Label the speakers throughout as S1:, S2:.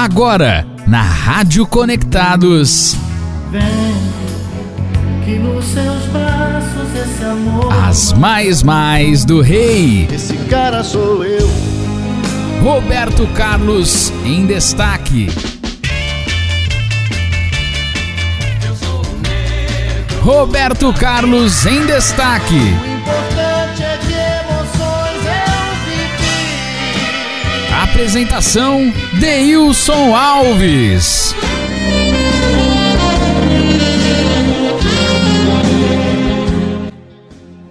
S1: Agora, na Rádio Conectados.
S2: Vem, que nos seus braços esse amor.
S1: As mais mais do rei.
S2: Esse cara sou eu.
S1: Roberto Carlos em destaque. Roberto Carlos em destaque. Apresentação Deilson Alves.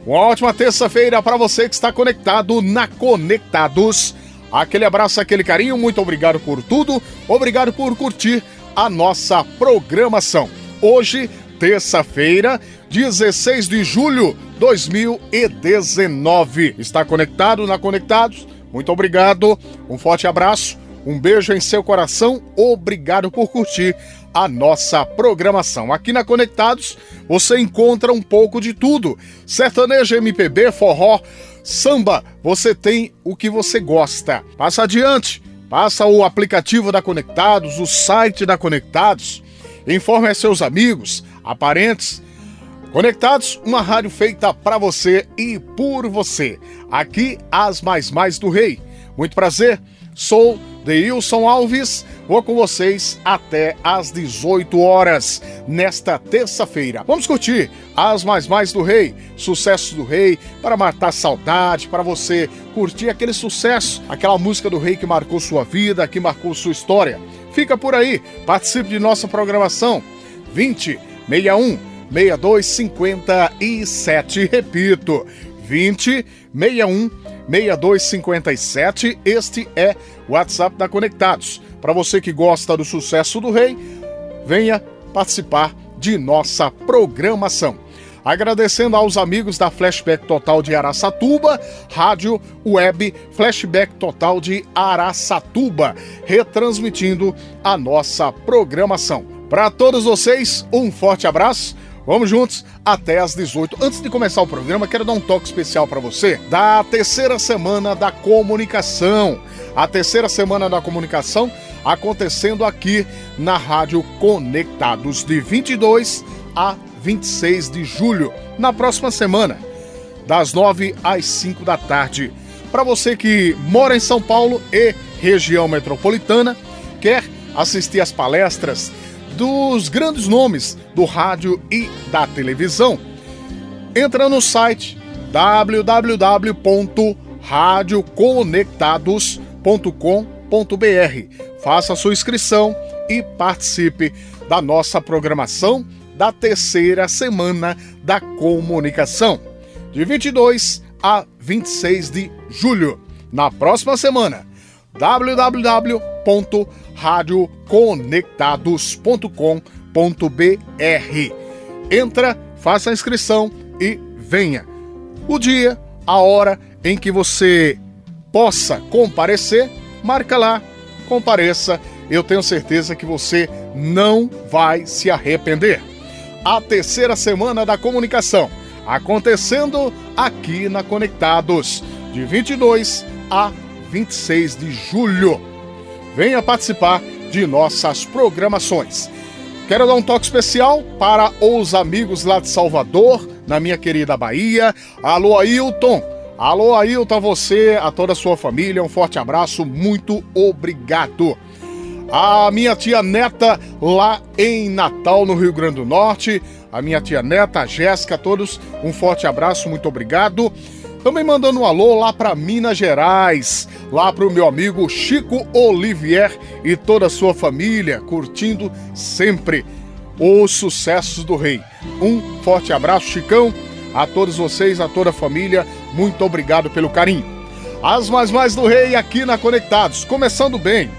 S3: Uma ótima terça-feira para você que está conectado na Conectados. Aquele abraço, aquele carinho, muito obrigado por tudo, obrigado por curtir a nossa programação. Hoje, terça-feira, 16 de julho de 2019. Está conectado na Conectados? Muito obrigado, um forte abraço, um beijo em seu coração, obrigado por curtir a nossa programação. Aqui na Conectados você encontra um pouco de tudo: sertanejo, MPB, forró, samba. Você tem o que você gosta. Passa adiante, passa o aplicativo da Conectados, o site da Conectados. Informe seus amigos, a parentes. Conectados, uma rádio feita para você e por você. Aqui as mais mais do rei. Muito prazer. Sou Deilson Alves, vou com vocês até às 18 horas nesta terça-feira. Vamos curtir as mais mais do rei, sucessos do rei, para matar saudade, para você curtir aquele sucesso, aquela música do rei que marcou sua vida, que marcou sua história. Fica por aí, participe de nossa programação 20 61 62 57, repito, 20 61 6257. Este é o WhatsApp da Conectados. Para você que gosta do sucesso do Rei, venha participar de nossa programação. Agradecendo aos amigos da Flashback Total de Araçatuba, Rádio Web Flashback Total de Araçatuba, retransmitindo a nossa programação. Para todos vocês, um forte abraço. Vamos juntos até às 18. Antes de começar o programa, quero dar um toque especial para você da terceira semana da comunicação. A terceira semana da comunicação acontecendo aqui na Rádio Conectados de 22 a 26 de julho, na próxima semana, das 9 às 5 da tarde. Para você que mora em São Paulo e região metropolitana, quer assistir às palestras dos grandes nomes do rádio e da televisão. Entra no site www.radioconectados.com.br. Faça sua inscrição e participe da nossa programação da terceira semana da comunicação, de 22 a 26 de julho. Na próxima semana, www.radioconectados.com.br. Entra, faça a inscrição e venha. O dia, a hora em que você possa comparecer, marca lá, compareça. Eu tenho certeza que você não vai se arrepender. A terceira semana da comunicação acontecendo aqui na Conectados, de 22 a 26 de julho. Venha participar de nossas programações. Quero dar um toque especial para os amigos lá de Salvador, na minha querida Bahia. Alô, Ailton. Alô, Ailton, a você, a toda a sua família. Um forte abraço, muito obrigado. A minha tia neta lá em Natal, no Rio Grande do Norte. A minha tia neta, a Jéssica, todos um forte abraço, muito obrigado. Também mandando um alô lá para Minas Gerais, lá para o meu amigo Chico Olivier e toda a sua família, curtindo sempre os sucessos do rei. Um forte abraço, Chicão, a todos vocês, a toda a família, muito obrigado pelo carinho. As mais mais do rei aqui na Conectados, começando bem.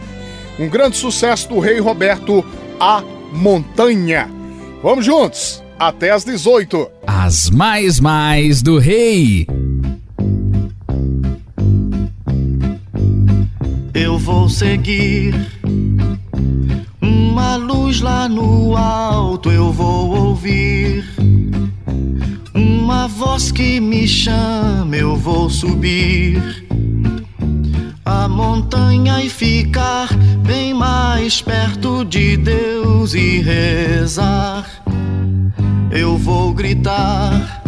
S3: Um grande sucesso do rei Roberto, A Montanha. Vamos juntos, até às 18.
S1: As mais mais do rei.
S2: Eu vou seguir uma luz lá no alto, eu vou ouvir uma voz que me chama, eu vou subir a montanha e ficar bem mais perto de Deus e rezar. Eu vou gritar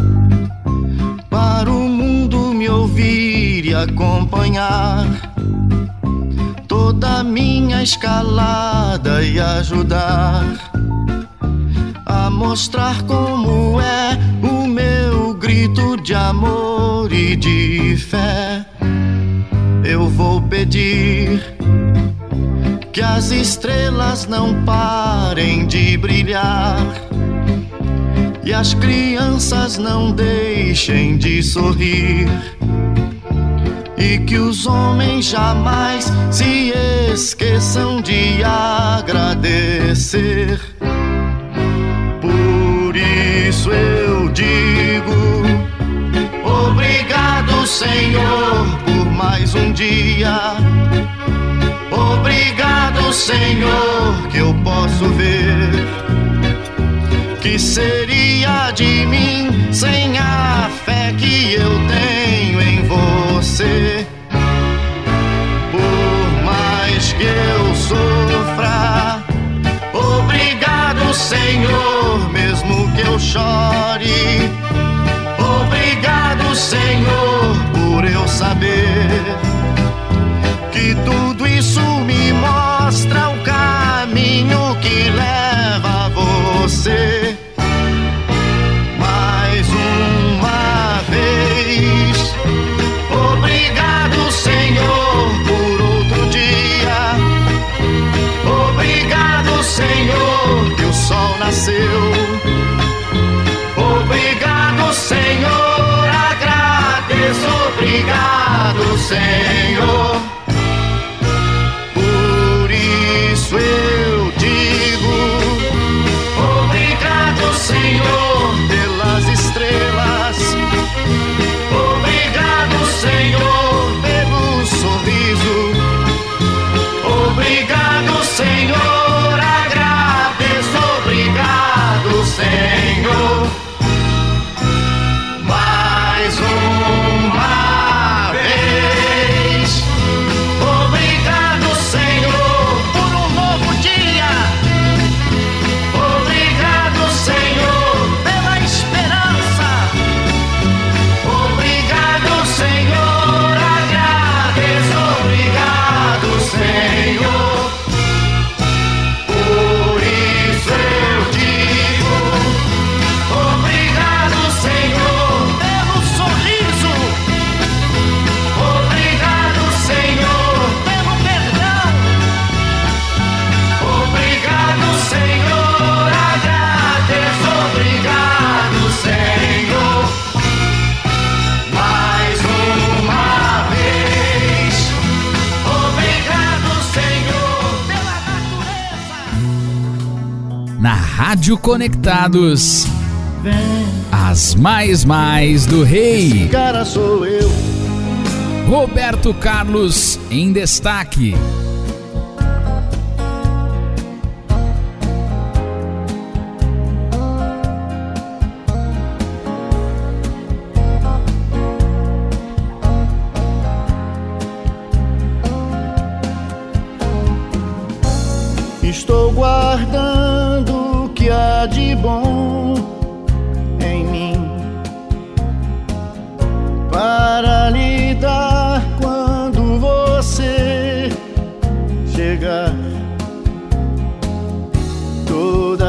S2: para o mundo me ouvir e acompanhar toda minha escalada e ajudar a mostrar como é o meu grito de amor e de fé. Eu vou pedir que as estrelas não parem de brilhar e as crianças não deixem de sorrir e que os homens jamais se esqueçam de agradecer. Por isso eu digo: Obrigado, Senhor, por mais um dia. Obrigado, Senhor, que eu posso ver. Que seria de mim sem a fé que eu tenho você? Por mais que eu sofra, obrigado, Senhor, mesmo que eu chore. Obrigado, Senhor, por eu saber Senhor, agradeço, obrigado, Senhor.
S1: Rádio Conectados, as mais mais do rei.
S2: Cara sou eu,
S1: Roberto Carlos em destaque.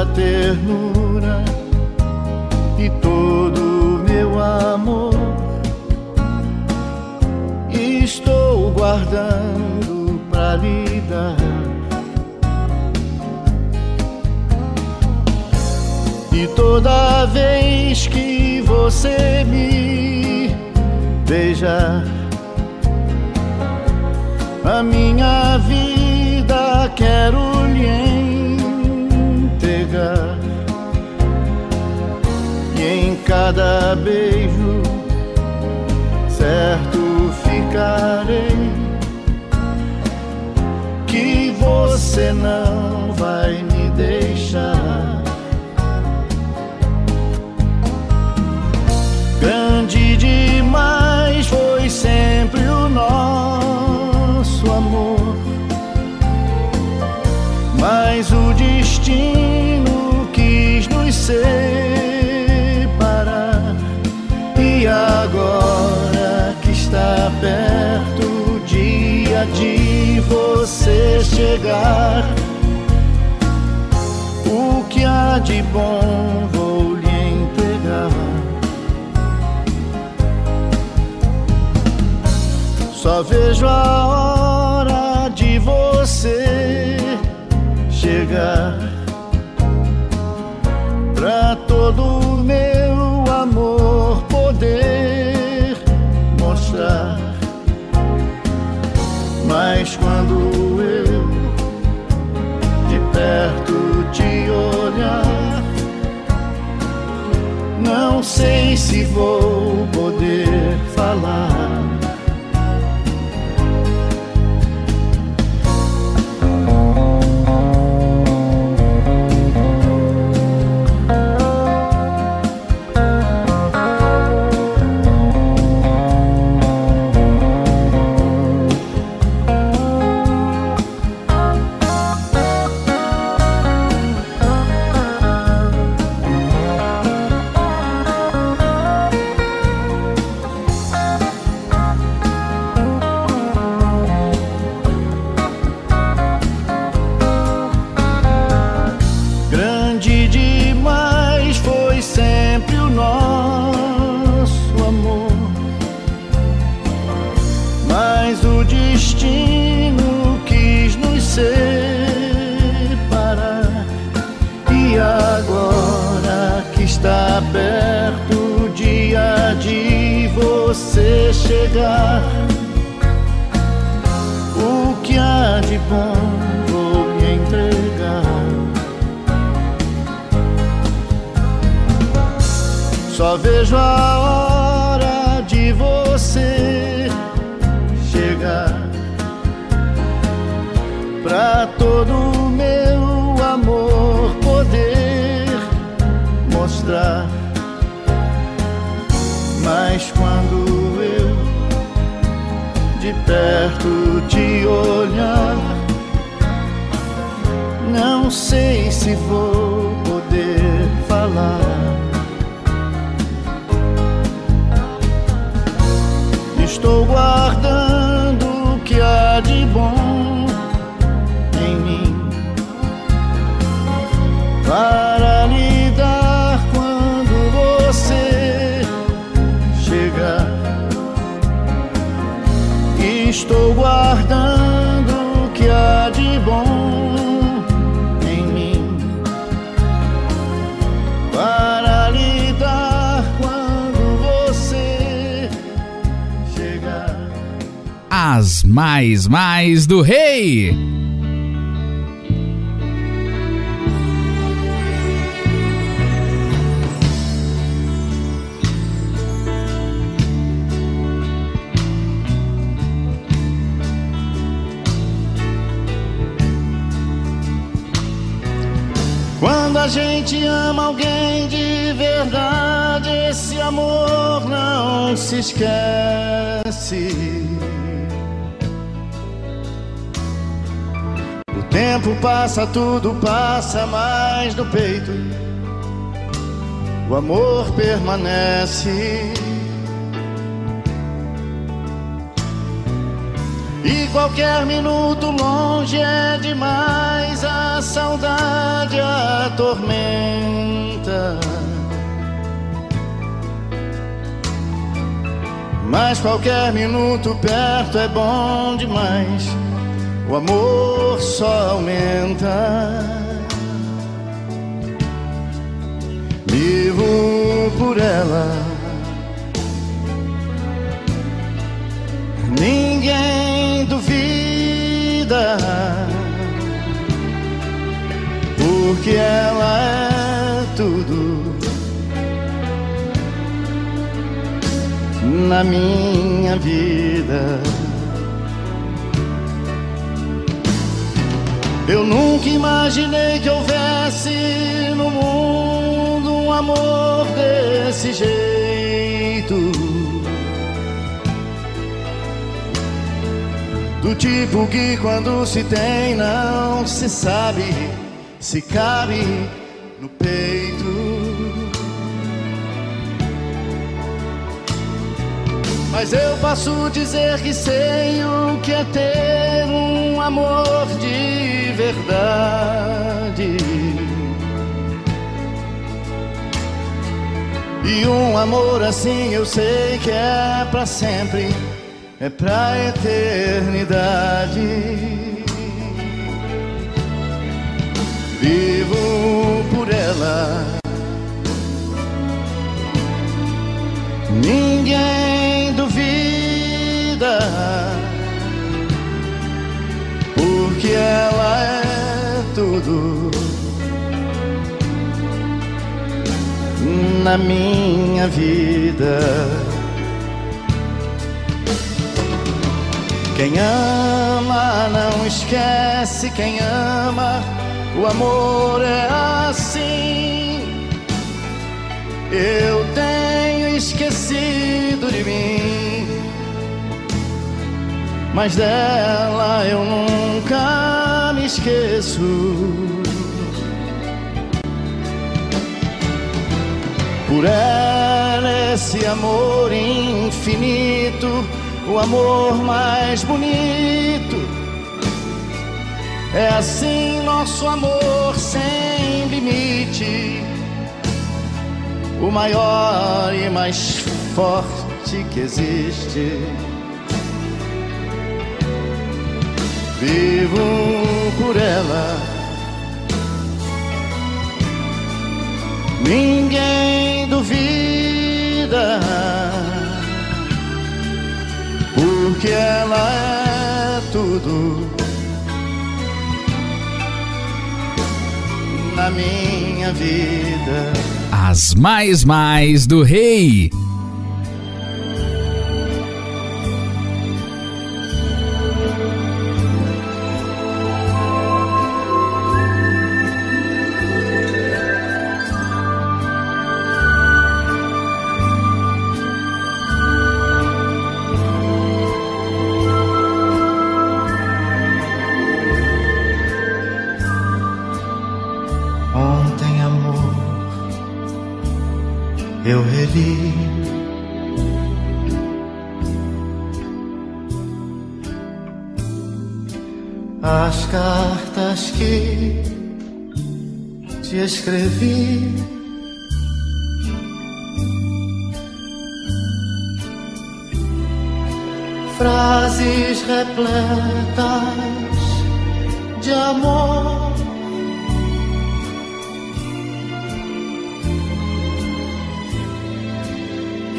S2: A ternura e todo o meu amor estou guardando para lhe dar. E toda vez que você me beijar, a minha vida quero lhe cada beijo, certo ficarei que você não vai me deixar. Grande demais foi sempre o nosso amor, mas o destino quis nos ser. De você chegar, o que há de bom vou lhe entregar. Só vejo a hora de você chegar pra todo o quando eu de perto te olhar, não sei se vou poder falar. Estou guardando
S1: mais mais do rei.
S2: Quando a gente ama alguém de verdade, esse amor não se esquece. Tempo passa, tudo passa, mas no peito o amor permanece. E qualquer minuto longe é demais, a saudade atormenta. Mas qualquer minuto perto é bom demais, o amor só aumenta. Vivo por ela. Ninguém duvida, porque ela é tudo na minha vida. Eu nunca imaginei que houvesse no mundo um amor desse jeito. Do tipo que quando se tem não se sabe se cabe no peito. Mas eu posso dizer que sei o que é ter um amor de verdade. E um amor assim eu sei que é para sempre, é pra eternidade. vivo por ela. Ninguém duvida, porque ela é tudo na minha vida. Quem ama não esquece, quem ama o amor é assim. Eu tenho esquecido de mim, mas dela eu nunca me esqueço. Por ela, esse amor infinito, o amor mais bonito é assim nosso amor sem limite, o maior e mais forte que existe. Vivo por ela. Ninguém duvida, porque ela é tudo na minha vida.
S1: As mais mais do rei.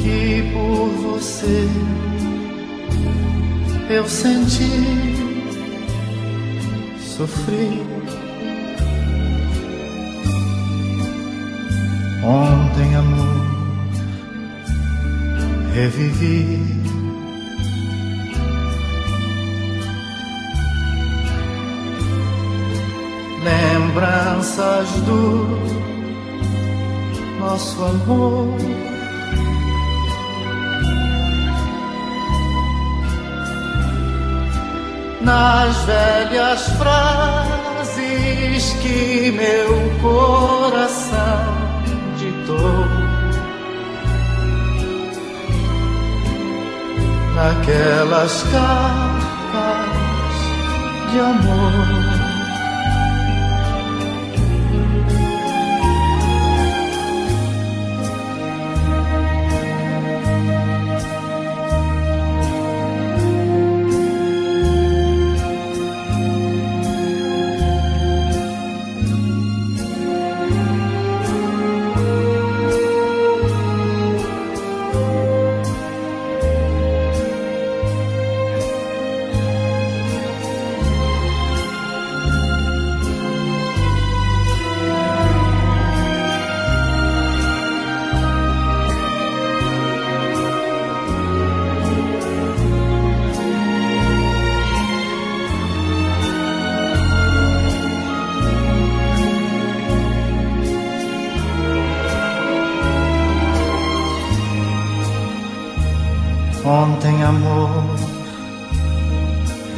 S2: Que por você eu senti, sofri. Ontem, amor, revivi. Lembranças do nosso amor. Nas velhas frases que meu coração naquelas cartas de amor.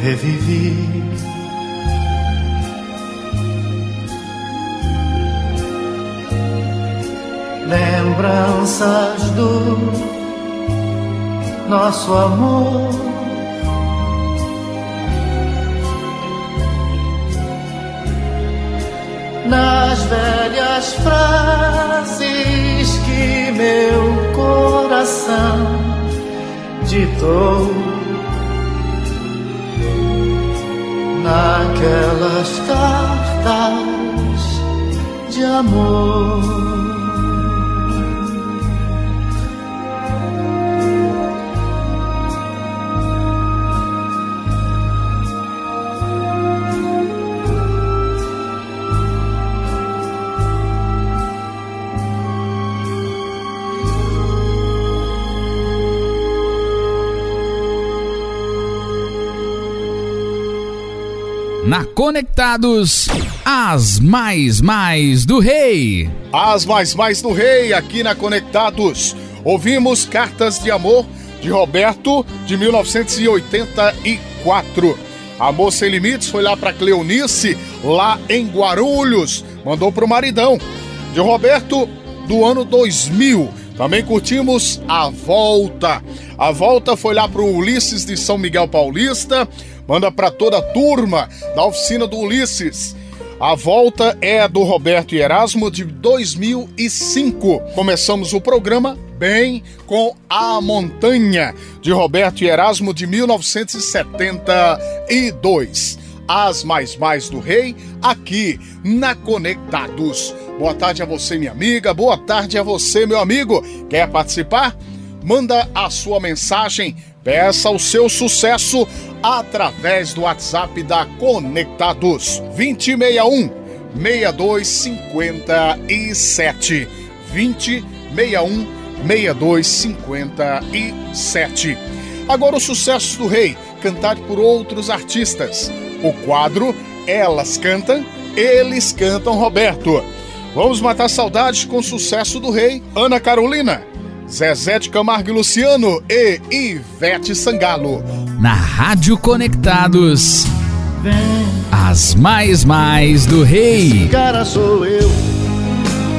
S2: revivi. Lembranças do nosso amor. Nas velhas frases que meu coração ditou naquelas cartas de amor.
S1: Na Conectados, as mais mais do rei.
S3: As mais mais do rei aqui na Conectados. Ouvimos Cartas de Amor de Roberto de 1984. Amor Sem Limites foi lá para Cleonice, lá em Guarulhos. Mandou pro maridão. De Roberto do ano 2000. Também curtimos A Volta. A Volta foi lá pro Ulisses de São Miguel Paulista. Manda para toda a turma da oficina do Ulisses. A volta é do Roberto e Erasmo de 2005. Começamos o programa bem com A Montanha de Roberto e Erasmo de 1972. As mais mais do rei aqui na Conectados. Boa tarde a você, minha amiga. Boa tarde a você, meu amigo. Quer participar? Manda a sua mensagem Peça o seu sucesso através do WhatsApp da Conectados 2061 6257 2061 6257. Agora o sucesso do rei, cantado por outros artistas. O quadro Elas Cantam, Eles Cantam Roberto. Vamos matar saudades com sucesso do rei, Ana Carolina. Zezé de Camargo e Luciano e Ivete Sangalo.
S1: Na Rádio Conectados, as mais mais do rei.
S2: Esse cara sou eu.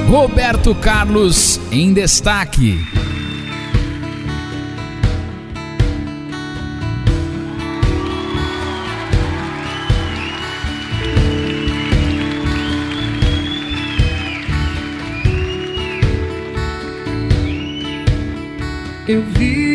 S1: Roberto Carlos em destaque.
S4: Eu vi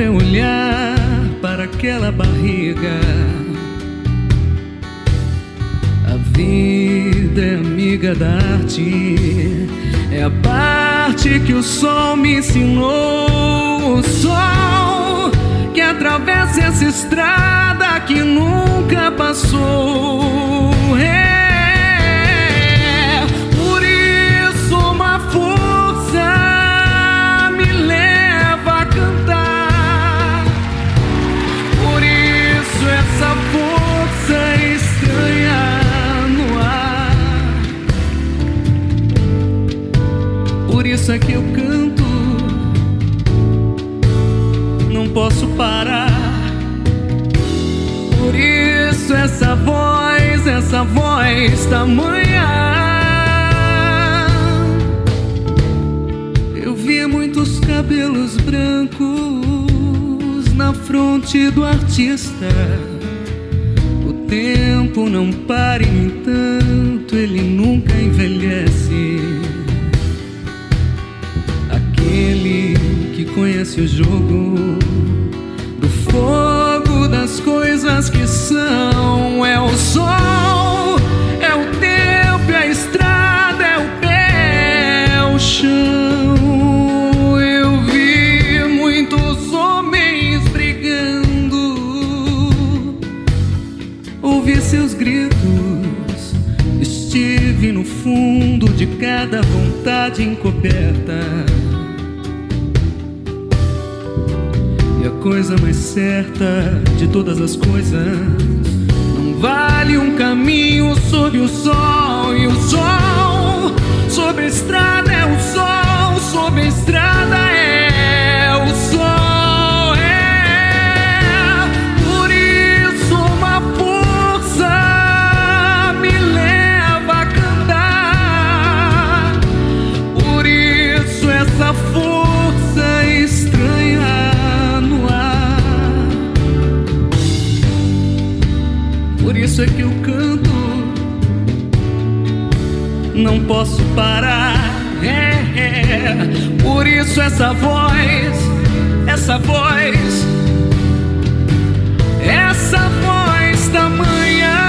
S4: Pra olhar para aquela barriga. A vida é amiga da arte, é a parte que o sol me ensinou. O sol que atravessa essa estrada que nunca passou. É que eu canto. Não posso parar. Por isso essa voz, essa voz tamanha. Eu vi muitos cabelos brancos na fronte do artista. O tempo não para, e, no entanto, ele nunca envelhece. conhece o jogo do fogo das coisas que são. É o sol, é o tempo, é a estrada, é o pé, é o chão. Eu vi muitos homens brigando, ouvi seus gritos, estive no fundo de cada vontade encoberta coisa mais certa de todas as coisas parar. É, é. Por isso essa voz, essa voz, essa voz tamanha.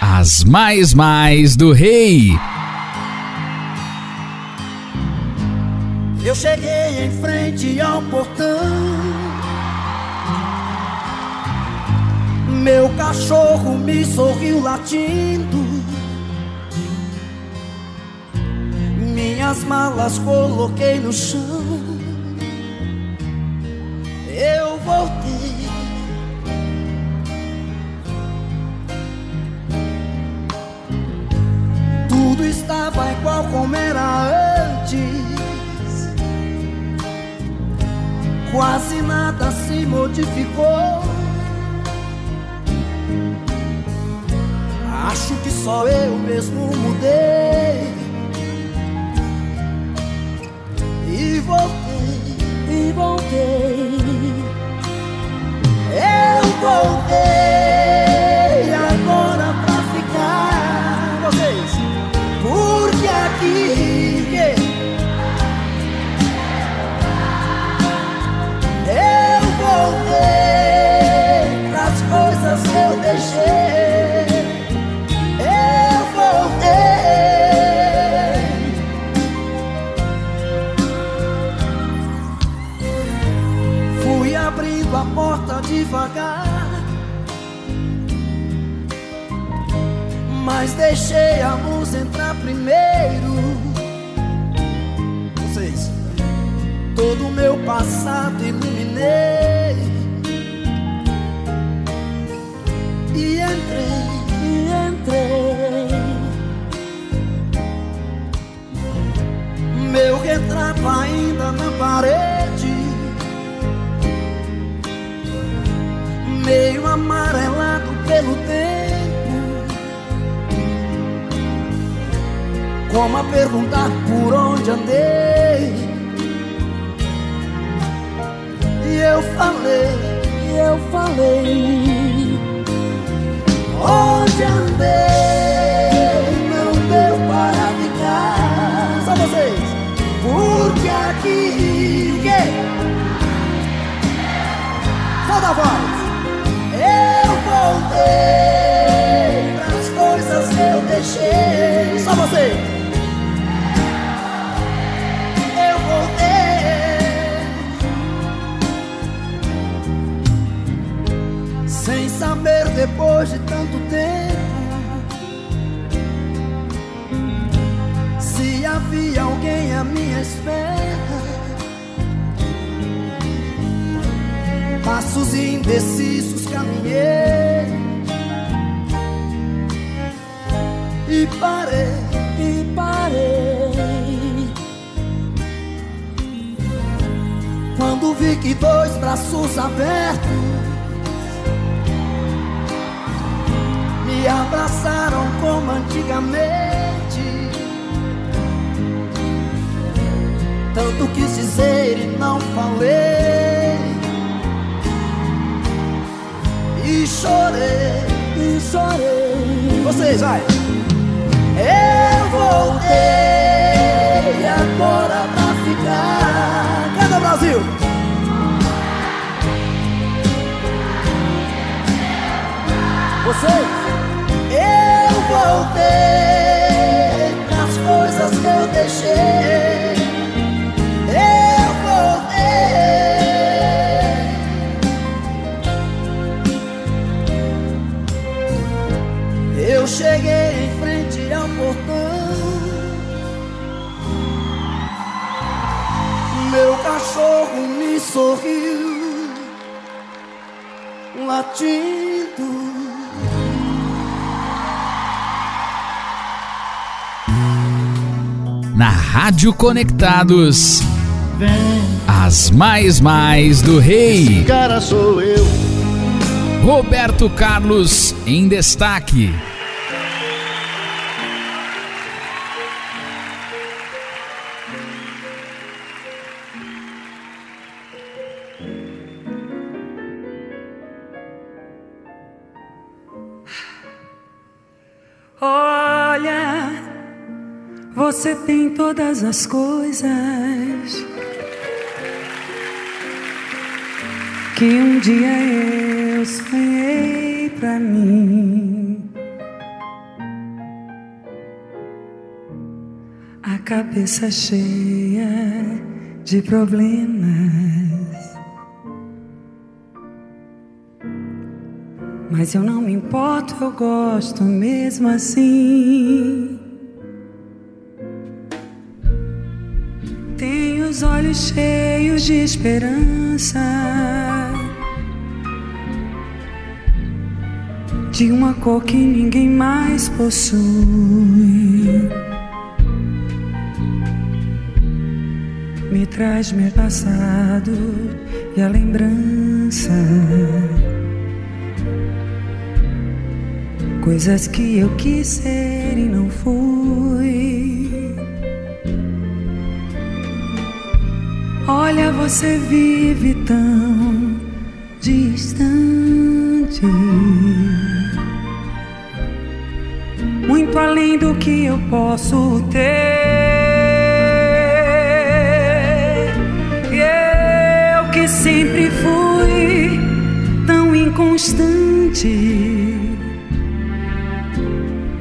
S1: As mais mais do rei.
S5: Em frente ao portão. Meu cachorro me sorriu latindo. Minhas malas coloquei no chão. Eu voltei. Tudo estava igual como Quase nada se modificou. Acho que só eu mesmo mudei. Depois de tanto tempo se havia alguém à minha espera. Passos indecisos caminhei e parei, e parei. Quando vi que dois braços abertos abraçaram como antigamente. Tanto quis dizer e não falei. E chorei, e chorei. Vocês, vai. Eu voltei agora pra ficar. Canta Brasil! Vocês, Eu voltei pras coisas que eu deixei. Eu voltei. Eu cheguei em frente ao portão. Meu cachorro me sorriu latindo.
S1: Na Rádio Conectados, as mais mais do rei.
S2: Esse cara sou eu.
S1: Roberto Carlos em destaque.
S6: Você tem todas as coisas que um dia eu sonhei pra mim. A cabeça cheia de problemas. Mas eu não me importo, eu gosto mesmo assim. Os olhos cheios de esperança. De uma cor que ninguém mais possui. Me traz meu passado e a lembrança. Coisas que eu quis ser e não fui. Olha, você vive tão distante, muito além do que eu posso ter. E eu que sempre fui tão inconstante.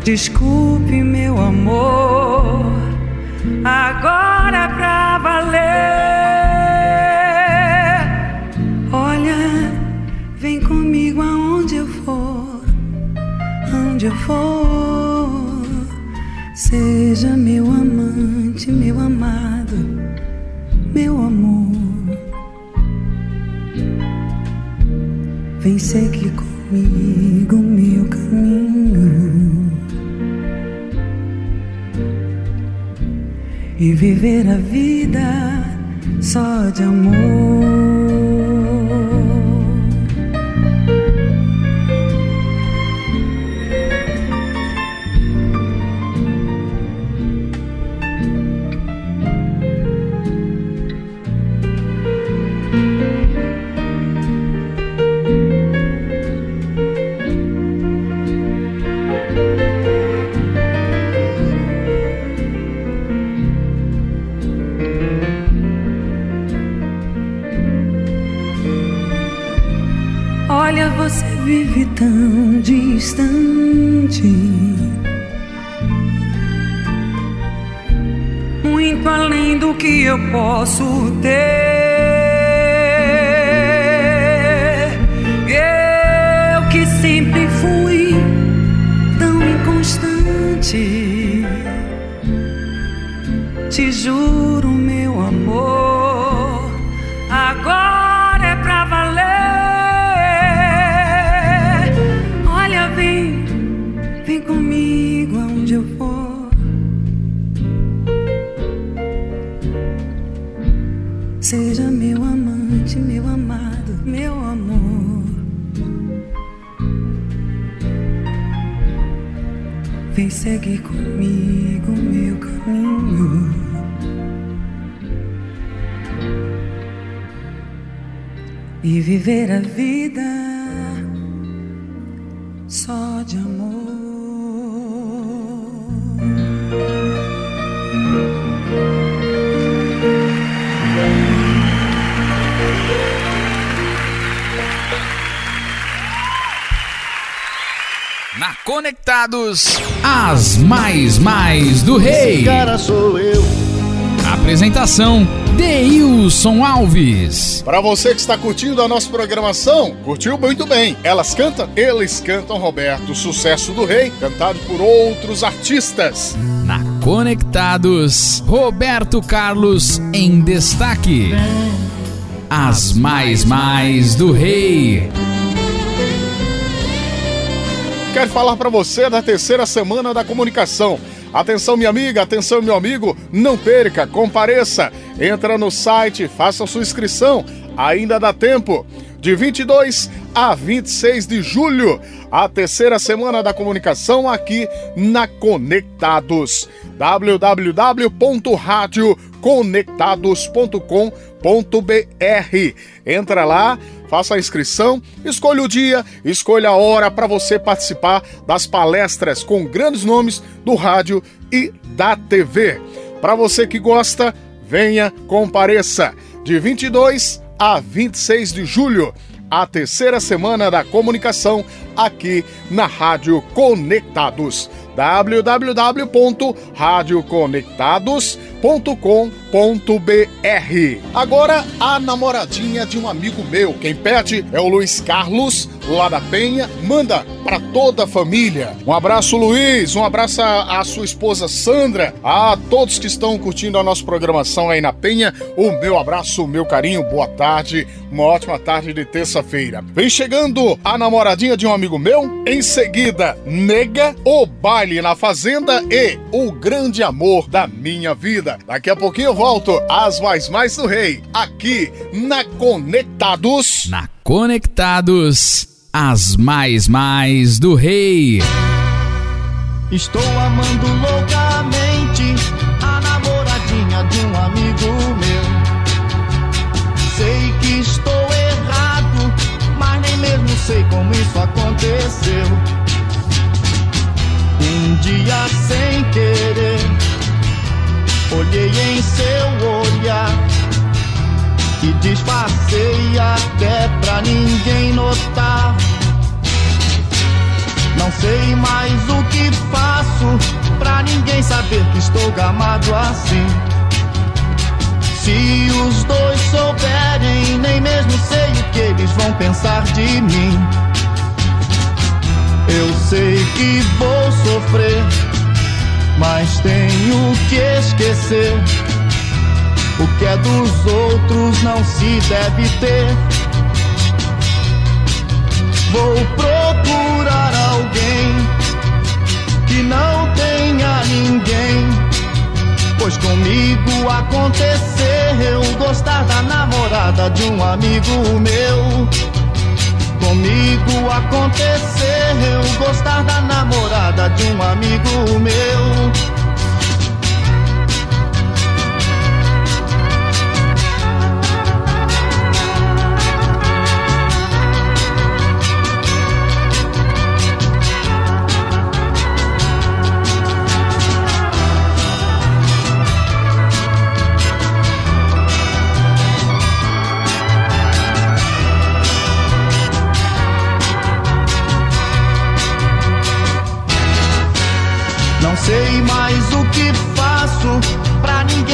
S6: Desculpe, meu amor, agora pra valer. Eu for, seja meu amante, meu amado, meu amor. Vem seguir comigo meu caminho e viver a vida só de amor. Distante. Muito além do que eu posso ter. Seja meu amante, meu amado, meu amor. Vem seguir comigo meu caminho. E viver a vida
S1: Conectados às mais mais do rei.
S2: Esse cara sou eu.
S1: Apresentação Deilson Alves.
S3: Para você que está curtindo a nossa programação, curtiu muito bem. Elas cantam, eles cantam Roberto, sucesso do rei, cantado por outros artistas.
S1: Na Conectados, Roberto Carlos em destaque. As mais mais do rei.
S3: Quero falar para você da terceira semana da comunicação. Atenção, minha amiga, atenção, meu amigo, não perca, compareça. Entra no site, faça sua inscrição, ainda dá tempo. De 22 a 26 de julho, a terceira semana da comunicação aqui na Conectados. www.radioconectados.com.br. Entra lá, faça a inscrição, escolha o dia, escolha a hora para você participar das palestras com grandes nomes do rádio e da TV. Para você que gosta, venha, compareça. De 22 a 26 de julho, a terceira semana da comunicação aqui na Rádio Conectados www.radioconectados.com.br. Agora, a namoradinha de um amigo meu. Quem pede é o Luiz Carlos, lá da Penha. Manda para toda a família. Um abraço, Luiz. Um abraço à, sua esposa Sandra. A todos que estão curtindo a nossa programação aí na Penha. O meu abraço, o meu carinho. Boa tarde. Uma ótima tarde de terça-feira. Vem chegando a namoradinha de um amigo meu. Em seguida, Nega, o baile na fazenda e o grande amor da minha vida. Daqui a pouquinho eu volto às mais mais do rei, aqui na Conectados.
S1: Na Conectados, as mais mais do rei.
S2: Estou amando loucamente a namoradinha de um amigo meu. Sei que estou errado, mas nem mesmo sei como isso aconteceu. Um dia sem querer, olhei em seu olhar e disfarcei até pra ninguém notar. Não sei mais o que faço pra ninguém saber que estou gamado assim. Se os dois souberem, nem mesmo sei o que eles vão pensar de mim. Eu sei que vou sofrer, mas tenho que esquecer. O que é dos outros não se deve ter. Vou procurar alguém que não tenha ninguém. Pois comigo aconteceu gostar da namorada de um amigo meu. Comigo aconteceu gostar da namorada de um amigo meu.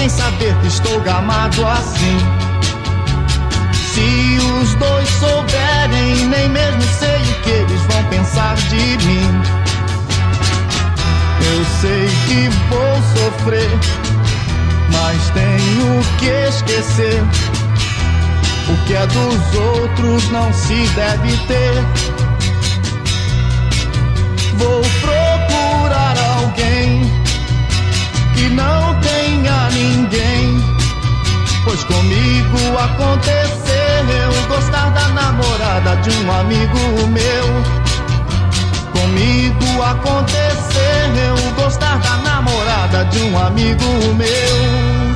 S2: Ninguém saber que estou gamado assim. Se os dois souberem, nem mesmo sei o que eles vão pensar de mim. Eu sei que vou sofrer, mas tenho que esquecer. O que é dos outros não se deve ter. Vou procurar alguém que não ninguém. Pois comigo aconteceu gostar da namorada de um amigo meu. Comigo aconteceu gostar da namorada de um amigo meu.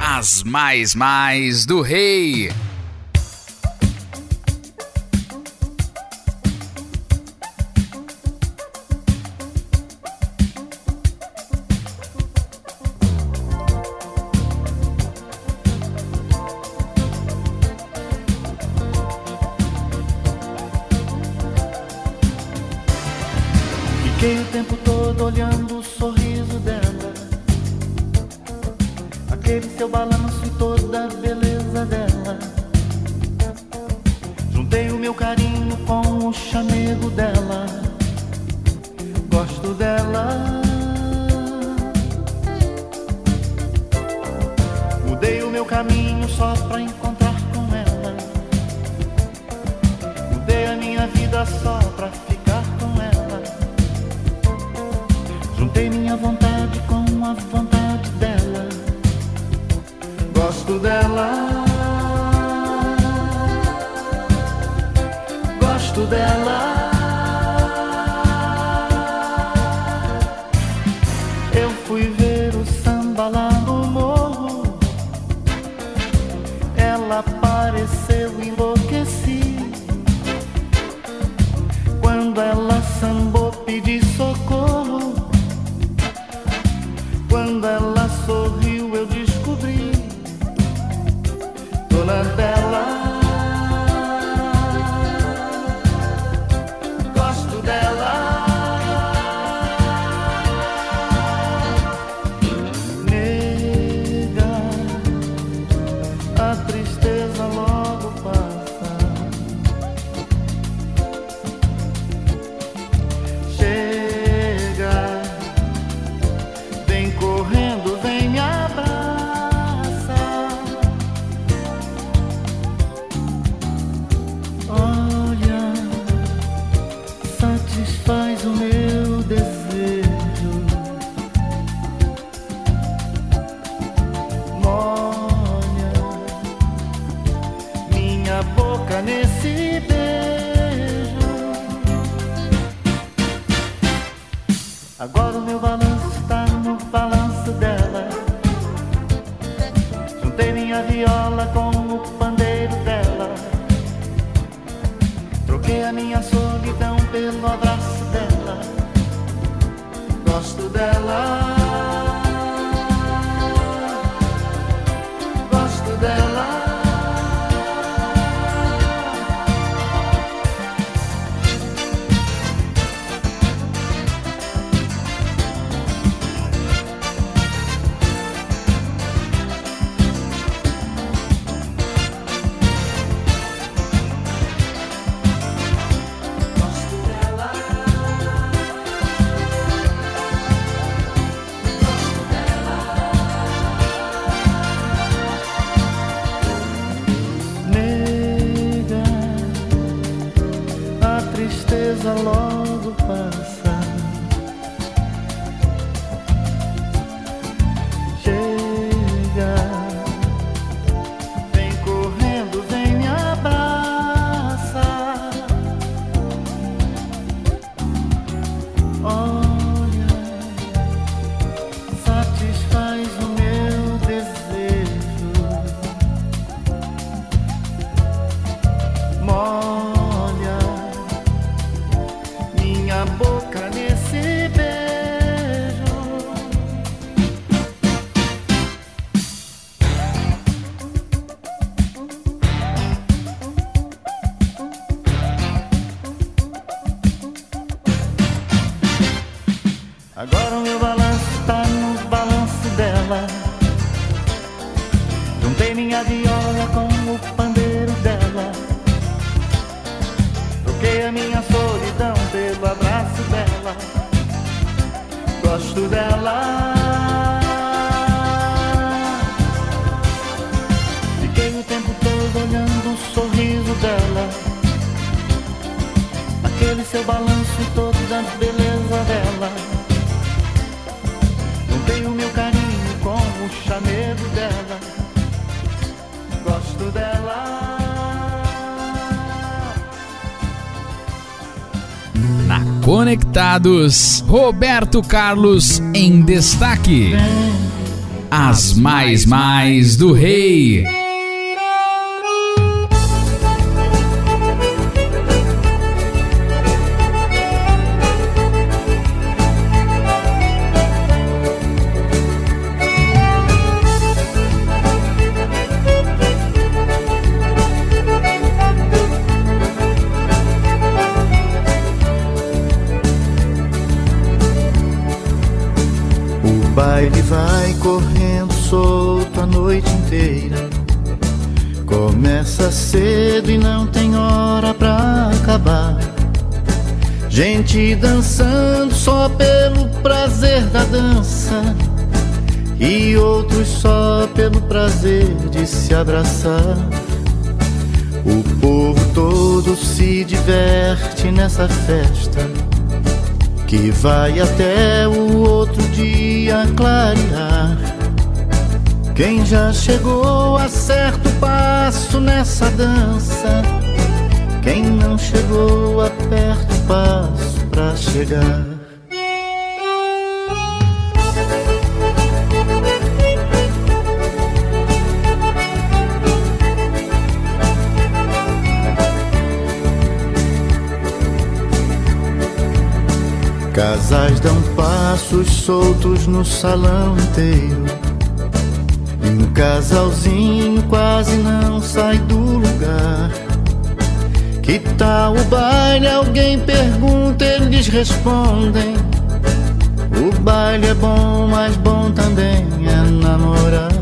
S1: As mais mais do rei.
S2: tempo todo olhando o sorriso dela, aquele seu balanço e toda a beleza dela. Juntei o meu carinho com o chamego dela. Gosto dela. Mudei o meu caminho só pra encontrar
S1: convidados,
S2: Roberto Carlos em destaque. As mais mais do rei. Baile vai correndo solto a noite inteira. Começa cedo e não tem hora pra acabar. Gente dançando só pelo prazer da dança. E outros só pelo prazer de se abraçar. O povo todo se diverte nessa festa que vai até o outro dia clarear. Quem já chegou acerta o passo nessa dança. Quem não chegou aperta o passo pra chegar. Casais dão passos soltos no salão inteiro. E um casalzinho quase não sai do lugar. Que tal o baile? Alguém pergunta, eles respondem. O baile é bom, mas bom também é namorar.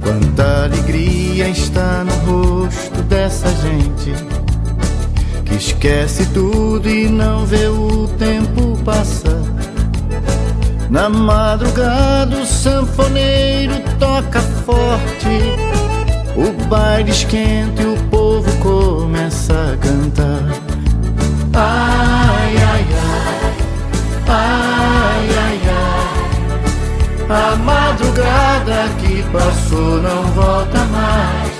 S2: Quanta alegria está no rosto dessa gente esquece tudo e não vê o tempo passar. Na madrugada o sanfoneiro toca forte, o baile esquenta e o povo começa a cantar. Ai, ai, ai, ai, ai, ai, a madrugada que passou não volta mais.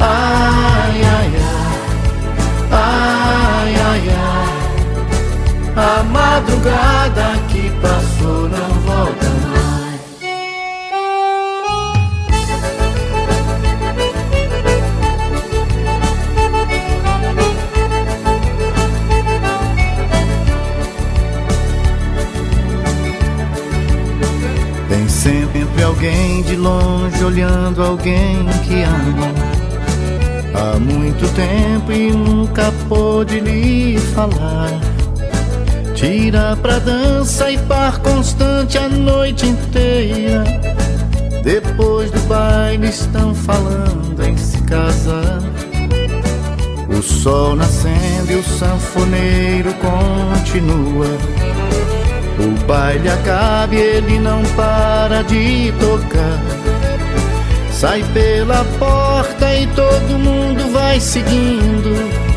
S2: Ai, ai. A madrugada que passou não volta mais. Tem sempre alguém de longe olhando alguém que ama. Há muito tempo e nunca pôde lhe falar. Tira pra dança e par constante a noite inteira. Depois do baile estão falando em se casar. O sol nascendo e o sanfoneiro continua. O baile acaba e ele não para de tocar. Sai pela porta e todo mundo vai seguindo.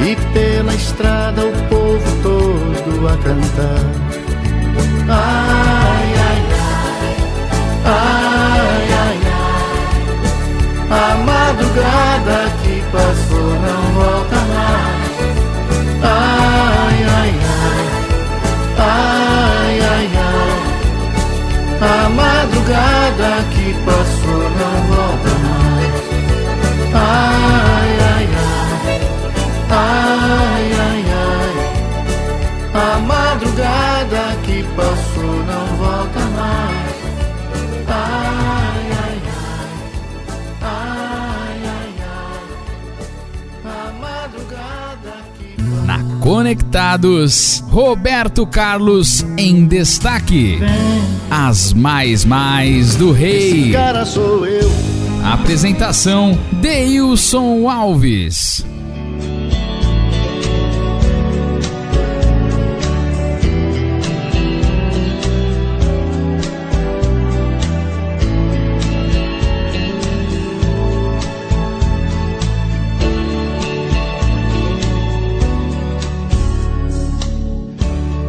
S2: E pela estrada o povo todo a cantar. Ai, ai, ai, ai, ai. A madrugada que passou não volta mais. Ai, ai, ai, ai, ai, ai. A madrugada que
S1: Conectados, Roberto Carlos em destaque. As mais mais do rei.
S2: cara sou eu.
S1: Apresentação Deilson Alves.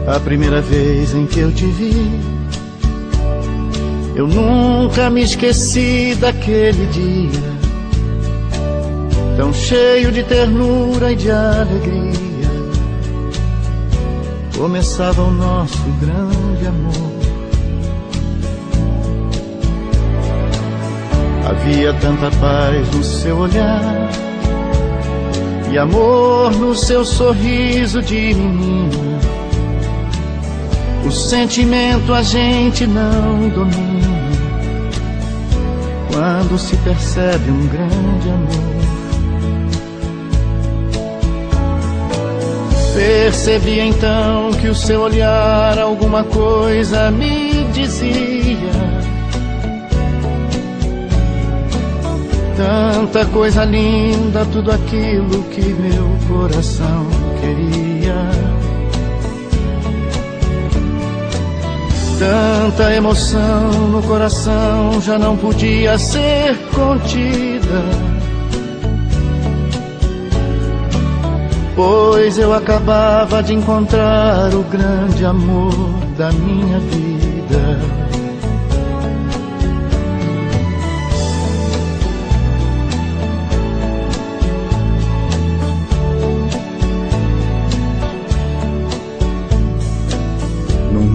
S2: A primeira vez em que eu te vi, eu nunca me esqueci daquele dia, tão cheio de ternura e de alegria. Começava o nosso grande amor. Havia tanta paz no seu olhar e amor no seu sorriso de menina. O sentimento a gente não domina quando se percebe um grande amor. Percebi então que o seu olhar alguma coisa me dizia. Tanta coisa linda, tudo aquilo que meu coração queria. Tanta emoção no coração já não podia ser contida. Pois eu acabava de encontrar o grande amor da minha vida.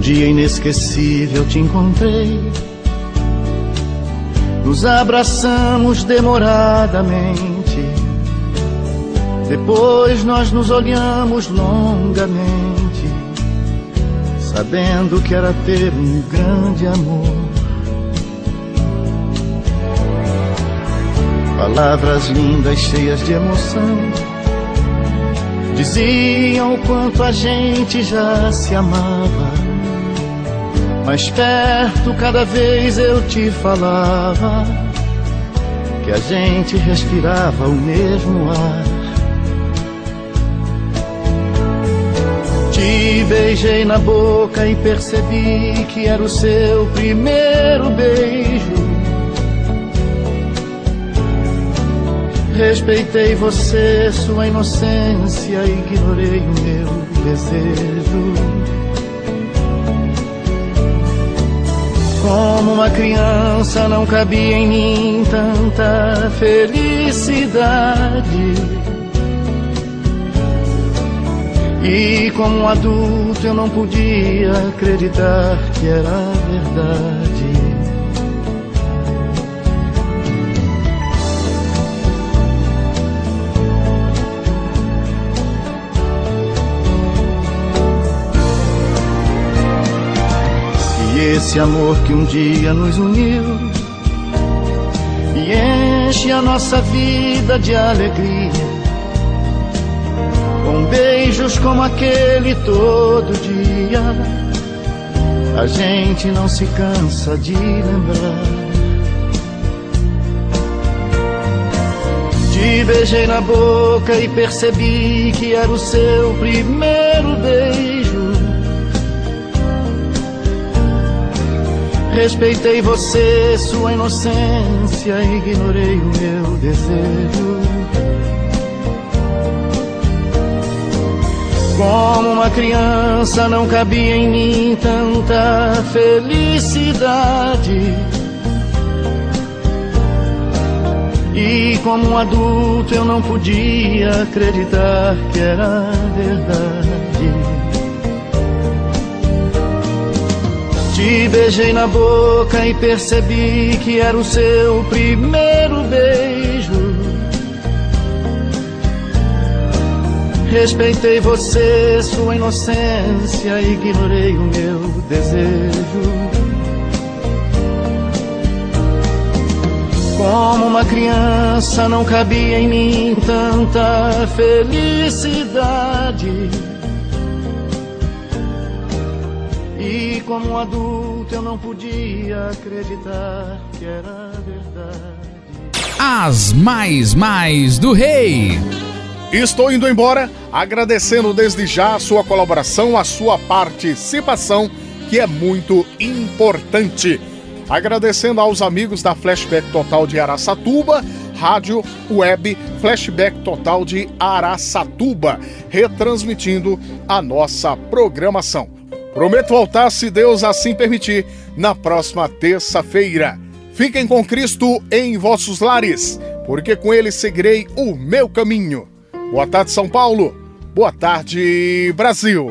S2: Dia inesquecível te encontrei. Nos abraçamos demoradamente. Depois nós nos olhamos longamente, sabendo que era ter um grande amor. Palavras lindas, cheias de emoção, diziam o quanto a gente já se amava mais perto cada vez eu te falava que a gente respirava o mesmo ar. Te beijei na boca e percebi que era o seu primeiro beijo. Respeitei você, sua inocência, ignorei o meu desejo. Como uma criança não cabia em mim tanta felicidade. E como um adulto eu não podia acreditar que era verdade. Esse amor que um dia nos uniu e enche a nossa vida de alegria. Com beijos como aquele todo dia, a gente não se cansa de lembrar. Te beijei na boca e percebi que era o seu primeiro beijo Respeitei você, sua inocência, ignorei o meu desejo. Como uma criança não cabia em mim tanta felicidade. E como um adulto eu não podia acreditar que era verdade. Te beijei na boca e percebi que era o seu primeiro beijo. Respeitei você, sua inocência, ignorei o meu desejo. Como uma criança não cabia em mim tanta felicidade. Como um adulto eu não podia acreditar que era verdade.
S1: As mais mais do rei.
S3: Estou indo embora, agradecendo desde já a sua colaboração, a sua participação, que é muito importante. Agradecendo aos amigos da Flashback Total de Araçatuba, rádio web Flashback Total de Araçatuba, retransmitindo a nossa programação. Prometo voltar, se Deus assim permitir, na próxima terça-feira. Fiquem com Cristo em vossos lares, porque com ele seguirei o meu caminho. Boa tarde, São Paulo. Boa tarde, Brasil.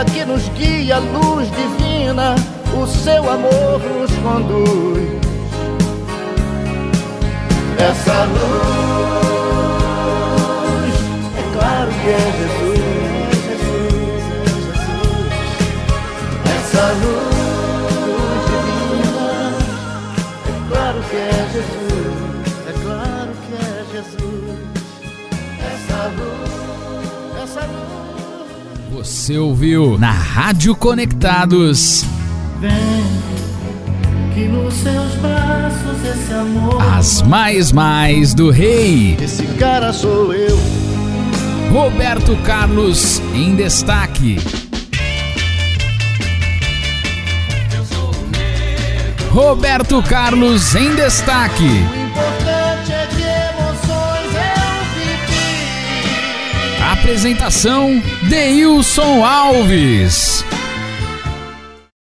S2: Que nos guia, luz divina, o seu amor nos conduz. Essa luz, é claro que é Jesus. Essa luz divina, é claro que é Jesus.
S1: Você ouviu na Rádio Conectados.
S2: Vem, que nos seus braços esse amor.
S1: As mais mais do rei.
S2: Esse cara sou eu.
S1: Roberto Carlos em destaque. Roberto Carlos em destaque. Apresentação Deilson Alves.